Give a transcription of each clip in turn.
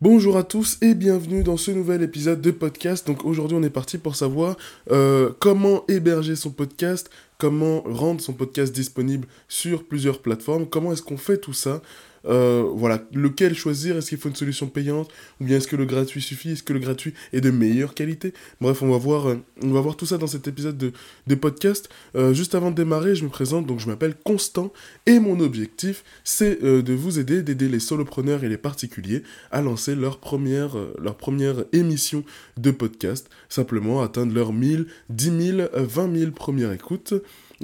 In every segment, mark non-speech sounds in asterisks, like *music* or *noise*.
Bonjour à tous et bienvenue dans ce nouvel épisode de podcast. Donc aujourd'hui on est parti pour savoir euh, comment héberger son podcast, comment rendre son podcast disponible sur plusieurs plateformes, comment est-ce qu'on fait tout ça. Euh, voilà, lequel choisir? Est-ce qu'il faut une solution payante? Ou bien est-ce que le gratuit suffit? Est-ce que le gratuit est de meilleure qualité? Bref, on va voir, euh, on va voir tout ça dans cet épisode de, podcast. Euh, juste avant de démarrer, je me présente, donc je m'appelle Constant, et mon objectif, c'est de vous aider, d'aider les solopreneurs et les particuliers à lancer leur première, leur émission de podcast, simplement atteindre leurs 1000, 10 000, 20 000 premières écoutes.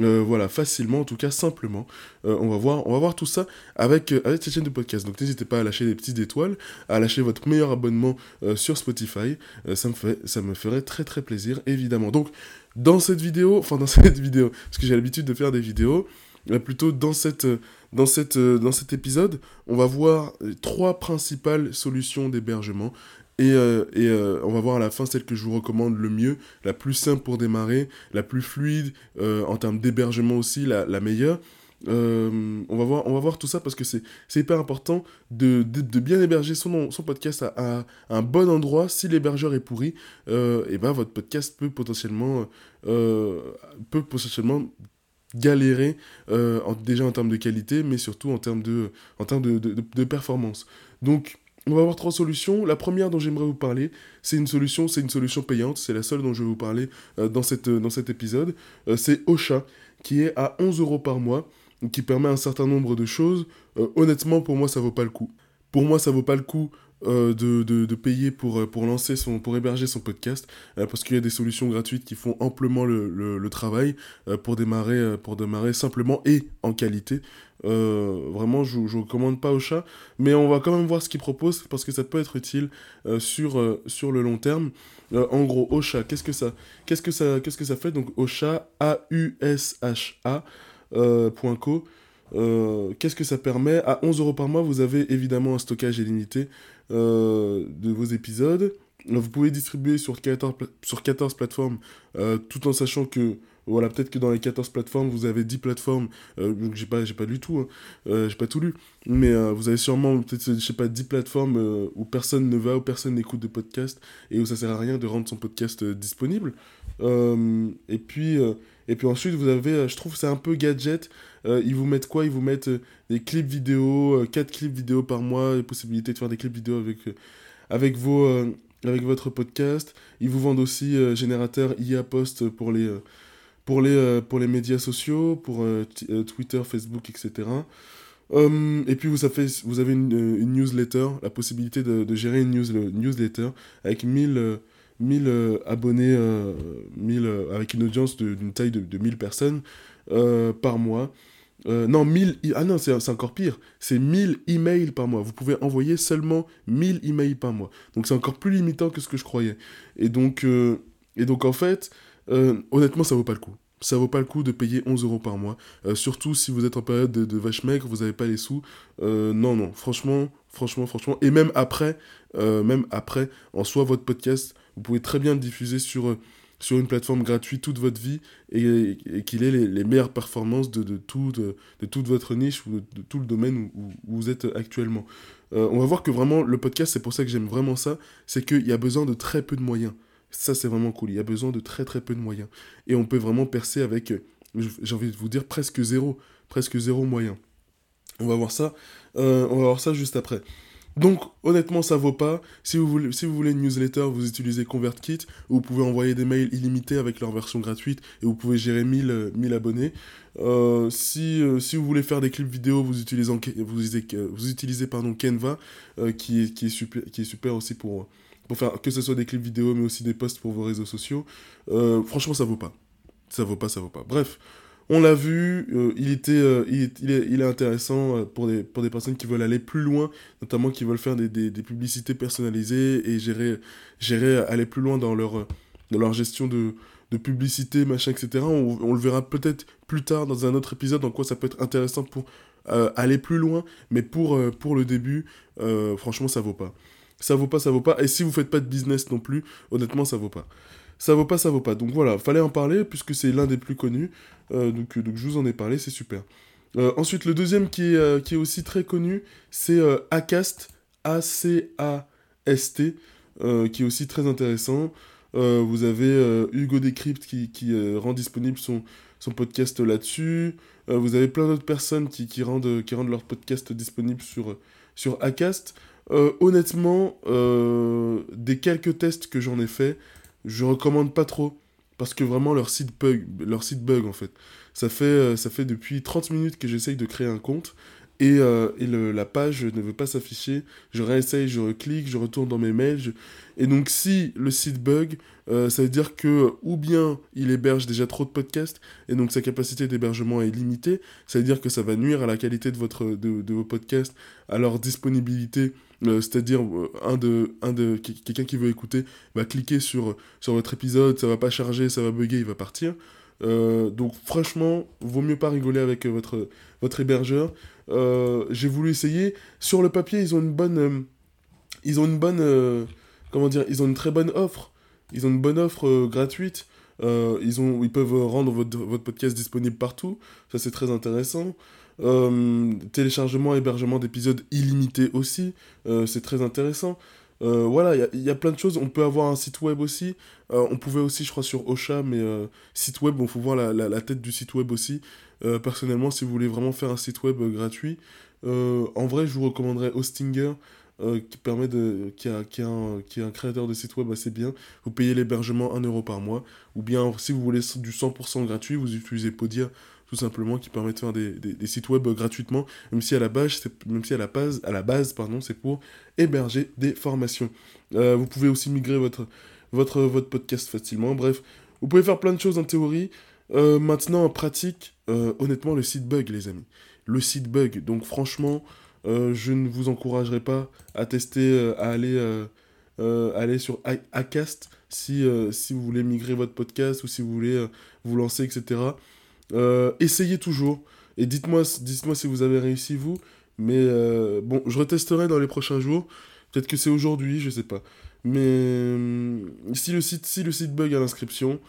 Euh, voilà, facilement, en tout cas simplement. Euh, on, va voir, on va voir tout ça avec, euh, avec cette chaîne de podcast. Donc n'hésitez pas à lâcher des petites étoiles, à lâcher votre meilleur abonnement sur Spotify. ça, me fait, ça me ferait très très plaisir, évidemment. Donc dans cette vidéo, *laughs* enfin dans cette vidéo, parce que j'ai l'habitude de faire des vidéos, plutôt dans, cette, dans, cette, dans cet épisode, on va voir trois principales solutions d'hébergement et, euh, euh, on va voir à la fin celle que je vous recommande le mieux, la plus simple pour démarrer, la plus fluide euh, en termes d'hébergement aussi, la, meilleure. on, va voir, on va voir tout ça parce que c'est hyper important de, de, bien héberger son, son podcast à, un bon endroit. Si l'hébergeur est pourri, et ben votre podcast peut potentiellement, peut potentiellement galérer déjà en termes de qualité, mais surtout en termes de, en termes de, de performance. Donc, on va avoir trois solutions. La première dont j'aimerais vous parler, c'est une solution, c'est une solution payante. C'est la seule dont je vais vous parler euh, dans, cette, dans cet épisode. Euh, c'est Ocha, qui est à 11 euros par mois, qui permet un certain nombre de choses. Euh, honnêtement, pour moi, ça vaut pas le coup. Pour moi, ça vaut pas le coup euh, de, de, payer pour, euh, pour lancer son, pour héberger son podcast, euh, parce qu'il y a des solutions gratuites qui font amplement le, le, travail pour, démarrer, pour démarrer simplement et en qualité. vraiment, je ne recommande pas au chat, mais on va quand même voir ce qu'il propose, parce que ça peut être utile sur, sur le long terme. en gros, Ocha, qu'est-ce que ça, qu'est-ce que ça, qu'est-ce que ça fait? Donc Ocha, A-U-S-H-A, .co. qu'est-ce que ça permet? À 11 euros par mois, vous avez évidemment un stockage illimité euh, de vos épisodes. Vous pouvez distribuer sur 14, sur 14 plateformes, euh, tout en sachant que, voilà, peut-être que dans les 14 plateformes, vous avez 10 plateformes, euh, donc j'ai pas, j'ai pas lu tout, hein, j'ai pas tout lu, mais vous avez sûrement, peut-être, je sais pas, 10 plateformes où personne ne va, où personne n'écoute de podcast, et où ça sert à rien de rendre son podcast disponible. et puis, et puis ensuite, vous avez, je trouve c'est un peu gadget, euh, ils vous mettent quoi? Ils vous mettent euh, des clips vidéo, 4 euh, clips vidéo par mois, la possibilité de faire des clips vidéo avec, avec, vos, avec votre podcast. Ils vous vendent aussi générateur IA Post pour les, pour les, pour les médias sociaux, pour Twitter, Facebook, etc. et puis vous avez, vous avez une, newsletter, la possibilité de, de gérer une newsletter avec 1000, 1000 abonnés, 1000, avec une audience d'une taille de, de 1000 personnes par mois. Euh, non, 1000. Ah non, c'est encore pire. C'est 1000 emails par mois. Vous pouvez envoyer seulement 1000 emails par mois. Donc c'est encore plus limitant que ce que je croyais. Et donc, euh, et donc en fait, euh, honnêtement, ça vaut pas le coup. Ça vaut pas le coup de payer 11 euros par mois. surtout si vous êtes en période de, vache maigre, vous n'avez pas les sous. non, non, franchement, franchement, franchement. Et même après, même après, en soi, votre podcast, vous pouvez très bien le diffuser sur sur une plateforme gratuite toute votre vie et, qu'il ait les, meilleures performances de, de, tout, de, toute votre niche ou de, tout le domaine où, vous êtes actuellement. Euh, on va voir que vraiment le podcast, c'est pour ça que j'aime vraiment ça, c'est qu'il y a besoin de très peu de moyens. Ça, c'est vraiment cool. Il y a besoin de très très peu de moyens. Et on peut vraiment percer avec, j'ai envie de vous dire, presque zéro. Presque zéro moyen. On va voir ça. Euh, ça juste après. Donc, honnêtement, ça vaut pas. Si vous voulez, une newsletter, vous utilisez ConvertKit. Vous pouvez envoyer des mails illimités avec leur version gratuite et vous pouvez gérer 1000, 1000 euh, abonnés. Euh, si, euh, vous voulez faire des clips vidéo, vous utilisez, vous utilisez, Canva, qui, est, qui, est super, qui est super aussi pour, pour faire que ce soit des clips vidéo, mais aussi des posts pour vos réseaux sociaux. franchement, ça vaut pas. Ça vaut pas, ça vaut pas. Bref, on l'a vu, euh, il, était, euh, il, est, il, est, intéressant euh, pour des, pour des personnes qui veulent aller plus loin, notamment qui veulent faire des, des, publicités personnalisées et gérer, gérer, aller plus loin dans leur, dans leur gestion de, de publicité, machin, etc. On, le verra peut-être plus tard dans un autre épisode en quoi ça peut être intéressant pour aller plus loin, mais pour, pour le début, franchement, ça vaut pas. Ça vaut pas, ça vaut pas. Et si vous faites pas de business non plus, honnêtement, ça vaut pas ça vaut pas, ça vaut pas. Donc voilà, fallait en parler puisque c'est l'un des plus connus. Euh, donc, donc je vous en ai parlé, c'est super. Euh, ensuite, le deuxième qui est, euh, aussi très connu, c'est Acast, A-C-A. ST, qui est aussi très intéressant. vous avez Hugo Decrypt qui, rend disponible son, podcast là-dessus. vous avez plein d'autres personnes qui, rendent, leur podcast disponible sur Acast. Honnêtement, des quelques tests que j'en ai fait, je recommande pas trop parce que vraiment leur site bug, leur site bug en fait. Ça fait, euh, ça fait depuis 30 minutes que j'essaye de créer un compte et, euh, et le, la page ne veut pas s'afficher. Je réessaye, je reclique, je retourne dans mes mails. Et donc si le site bug, euh, ça veut dire que ou bien il héberge déjà trop de podcasts et donc sa capacité d'hébergement est limitée. Ça veut dire que ça va nuire à la qualité de, votre, de, vos podcasts, à leur disponibilité euh, c'est-à-dire, un de, un de quelqu'un qui veut écouter va cliquer sur, sur votre épisode, ça va pas charger, ça va bugger, il va partir. Euh, donc franchement, vaut mieux pas rigoler avec votre, votre hébergeur. J'ai voulu essayer. Sur le papier, ils ont une bonne... ils ont une bonne... comment dire Ils ont une très bonne offre. Ils ont une bonne offre gratuite. ils, ont, ils peuvent rendre votre, votre podcast disponible partout. Ça, c'est très intéressant. Euh, téléchargement, hébergement d'épisodes illimités aussi, euh, c'est très intéressant. Euh, voilà, il y, a plein de choses. On peut avoir un site web aussi. on pouvait aussi, je crois, sur Ocha, mais site web, il faut voir la, tête du site web aussi. personnellement, si vous voulez vraiment faire un site web gratuit, en vrai, je vous recommanderais Hostinger. qui permet de qui, a, un, qui est un créateur de site web assez bien vous payez l'hébergement 1 euro par mois ou bien si vous voulez du 100% gratuit vous utilisez Podia tout simplement, qui permet de faire des, des, sites web gratuitement, même si à la base, même si à la base, à la base pardon, c'est pour héberger des formations. Euh, vous pouvez aussi migrer votre, votre, votre podcast facilement. Bref, vous pouvez faire plein de choses en théorie. Euh, maintenant, en pratique, euh, honnêtement, le site bug, les amis. Le site bug. Donc, franchement, je ne vous encouragerai pas à tester, à aller, aller sur Acast si, si vous voulez migrer votre podcast ou si vous voulez vous lancer, etc. Euh, essayez toujours. Et dites-moi dites si vous avez réussi, vous. Mais euh, bon, je retesterai dans les prochains jours. Peut-être que c'est aujourd'hui, je sais pas. Mais euh, si, le site, si le site bug à l'inscription,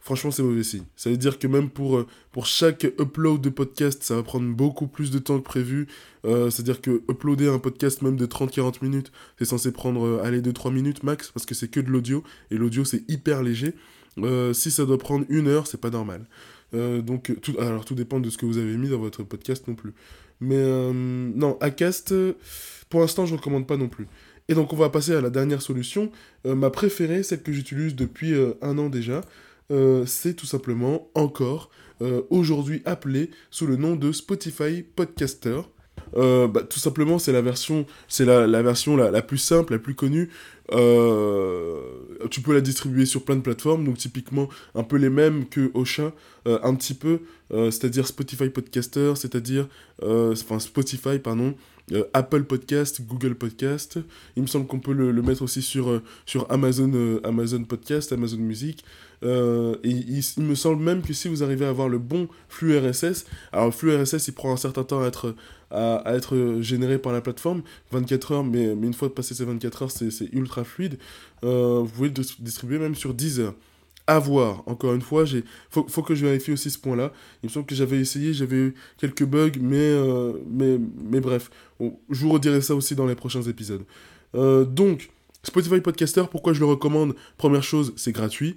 franchement, c'est mauvais signe. Ça veut dire que même pour, chaque upload de podcast, ça va prendre beaucoup plus de temps que prévu. C'est-à-dire que uploader un podcast même de 30-40 minutes, c'est censé prendre, aller 2-3 minutes max, parce que c'est que de l'audio. Et l'audio, c'est hyper léger. si ça doit prendre une heure, c'est pas normal. Euh, donc, tout, alors tout dépend de ce que vous avez mis dans votre podcast non plus. Mais euh, non, Acast, pour l'instant, je ne recommande pas non plus. Et donc, on va passer à la dernière solution. Euh, ma préférée, celle que j'utilise depuis un an déjà, c'est tout simplement encore aujourd'hui appelée sous le nom de Spotify Podcaster. Euh, bah, tout simplement, c'est la version, c'est la, la, version la, la, plus simple, la plus connue. Euh, tu peux la distribuer sur plein de plateformes, donc typiquement un peu les mêmes que Ocha, euh, un petit peu, c'est-à-dire Spotify Podcaster, c'est-à-dire, enfin Spotify, pardon, Apple Podcast, Google Podcast. Il me semble qu'on peut le, le, mettre aussi sur, sur Amazon, Amazon Podcast, Amazon Music. et il, il, me semble même que si vous arrivez à avoir le bon flux RSS, alors le flux RSS il prend un certain temps à être, à, être généré par la plateforme, 24 heures, mais, mais une fois passé ces 24 heures, c'est ultra fluide. Euh, vous pouvez le distribuer même sur 10 heures. À voir, encore une fois, il faut, faut, que je vérifie aussi ce point-là. Il me semble que j'avais essayé, j'avais eu quelques bugs, mais, euh, mais, mais bref, je vous redirai ça aussi dans les prochains épisodes. Euh, donc, Spotify Podcaster, pourquoi je le recommande? Première chose, c'est gratuit.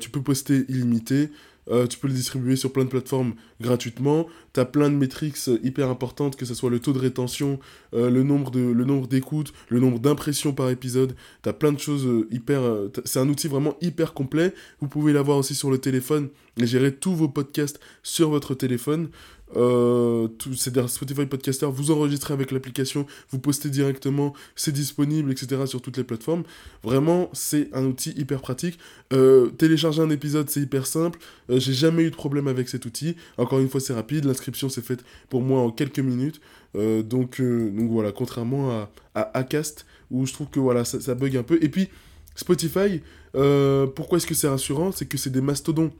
tu peux poster illimité. Euh, tu peux le distribuer sur plein de plateformes gratuitement. Tu as plein de métriques hyper importantes, que ce soit le taux de rétention, euh, le nombre d'écoutes, le nombre d'impressions par épisode. Tu as plein de choses euh, hyper... c'est un outil vraiment hyper complet. Vous pouvez l'avoir aussi sur le téléphone et gérer tous vos podcasts sur votre téléphone. Euh, c'est Spotify Podcaster, vous enregistrez avec l'application, vous postez directement, c'est disponible, etc. sur toutes les plateformes. Vraiment, c'est un outil hyper pratique. Euh, télécharger un épisode, c'est hyper simple. Euh, j'ai jamais eu de problème avec cet outil. Encore une fois, c'est rapide. L'inscription s'est faite pour moi en quelques minutes. donc, voilà, contrairement à, à Acast, où je trouve que ça, ça bug un peu. Et puis, Spotify, pourquoi est-ce que c'est rassurant? C'est que c'est des mastodons.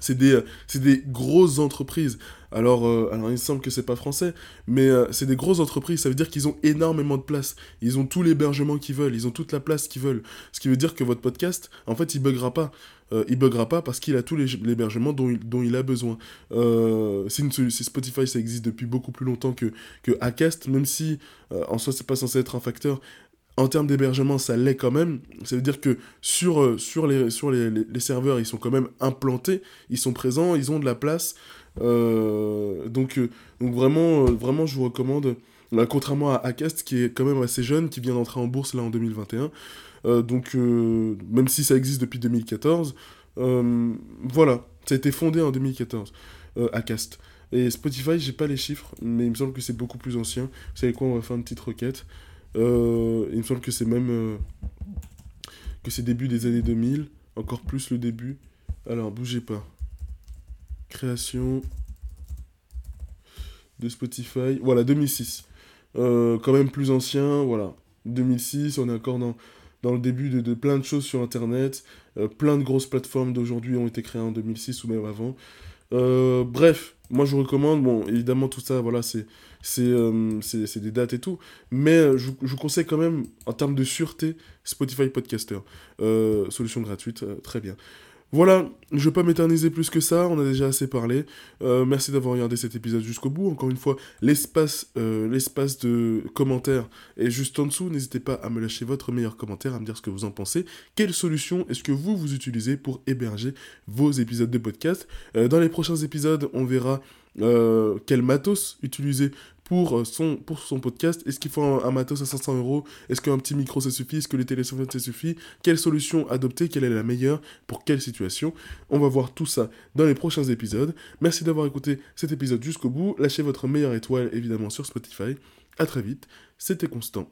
C'est des, grosses entreprises. Alors, euh, alors il semble que c'est pas français, mais euh, c'est des grosses entreprises. Ça veut dire qu'ils ont énormément de place. Ils ont tout l'hébergement qu'ils veulent. Ils ont toute la place qu'ils veulent. Ce qui veut dire que votre podcast, en fait, il buggera pas. Euh, il buggera pas parce qu'il a tout l'hébergement dont, dont, il a besoin. si, Spotify, ça existe depuis beaucoup plus longtemps que, que Acast, même si en soi, c'est pas censé être un facteur, En termes d'hébergement, ça l'est quand même. Ça veut dire que sur, euh, sur, les, sur les, les, serveurs, ils sont quand même implantés, ils sont présents, ils ont de la place. Euh, donc, euh, donc vraiment, vraiment, je vous recommande, contrairement à Acast, qui est quand même assez jeune, qui vient d'entrer en bourse là en 2021. donc, même si ça existe depuis 2014, voilà, ça a été fondé en 2014, Acast. Et Spotify, j'ai pas les chiffres, mais il me semble que c'est beaucoup plus ancien. Vous savez quoi, on va faire une petite requête. Euh, il me semble que c'est même. Euh, que c'est début des années 2000, encore plus le début. Alors, bougez pas. Création de Spotify. Voilà, 2006. Euh, quand même plus ancien, voilà. 2006, on est encore dans, dans le début de, de plein de choses sur Internet. plein de grosses plateformes d'aujourd'hui ont été créées en 2006 ou même avant. Bref, moi je vous recommande, bon, évidemment tout ça, voilà, c'est euh, des dates et tout. Mais euh, je, je, vous conseille quand même, en termes de sûreté, Spotify Podcaster. Euh, solution gratuite, très bien. Voilà, je ne vais pas m'éterniser plus que ça, on a déjà assez parlé. merci d'avoir regardé cet épisode jusqu'au bout. Encore une fois, l'espace l'espace de commentaires est juste en dessous. N'hésitez pas à me lâcher votre meilleur commentaire, à me dire ce que vous en pensez. Quelle solution est-ce que vous, vous utilisez pour héberger vos épisodes de podcast? Dans les prochains épisodes, on verra euh, quel matos utiliser pour euh, son, pour son podcast. Est-ce qu'il faut un, matos à 500 euros? Est-ce qu'un petit micro ça suffit? Est-ce que les téléphones ça suffit? Quelle solution adopter? Quelle est la meilleure? Pour quelle situation? On va voir tout ça dans les prochains épisodes. Merci d'avoir écouté cet épisode jusqu'au bout. Lâchez votre meilleure étoile évidemment sur Spotify. A très vite. C'était Constant.